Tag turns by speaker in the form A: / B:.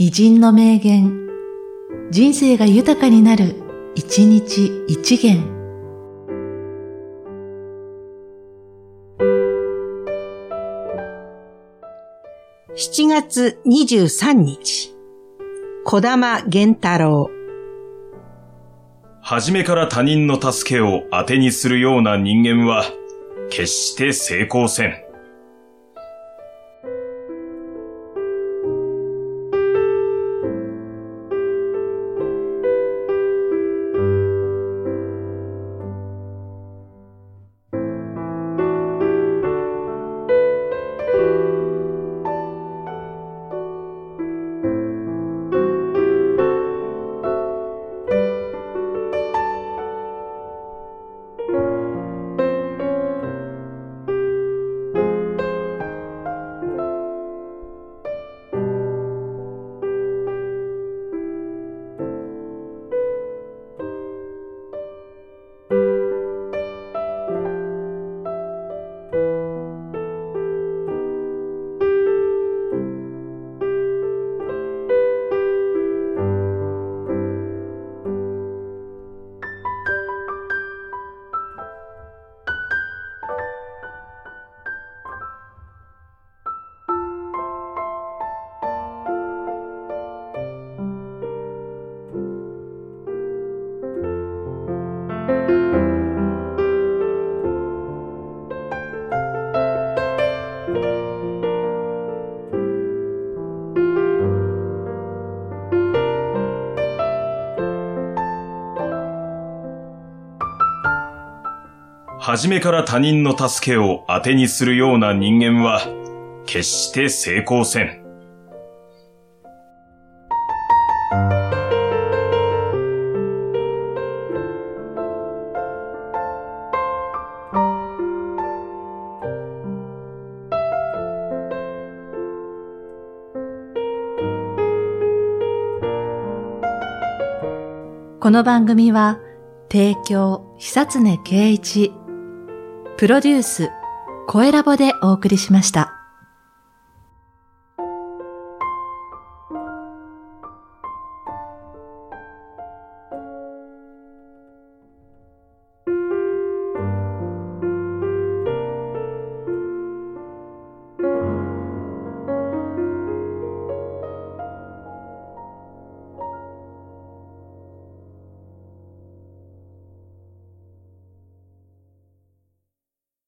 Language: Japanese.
A: 偉人の名言、人生が豊かになる、一日一元。
B: 7月23日、小玉源太郎。
C: 初めから他人の助けを当てにするような人間は、決して成功せん。初めから他人の助けを当てにするような人間は、決して成功せん。
A: この番組は、提供、久常圭一、プロデュース、声ラボでお送りしました。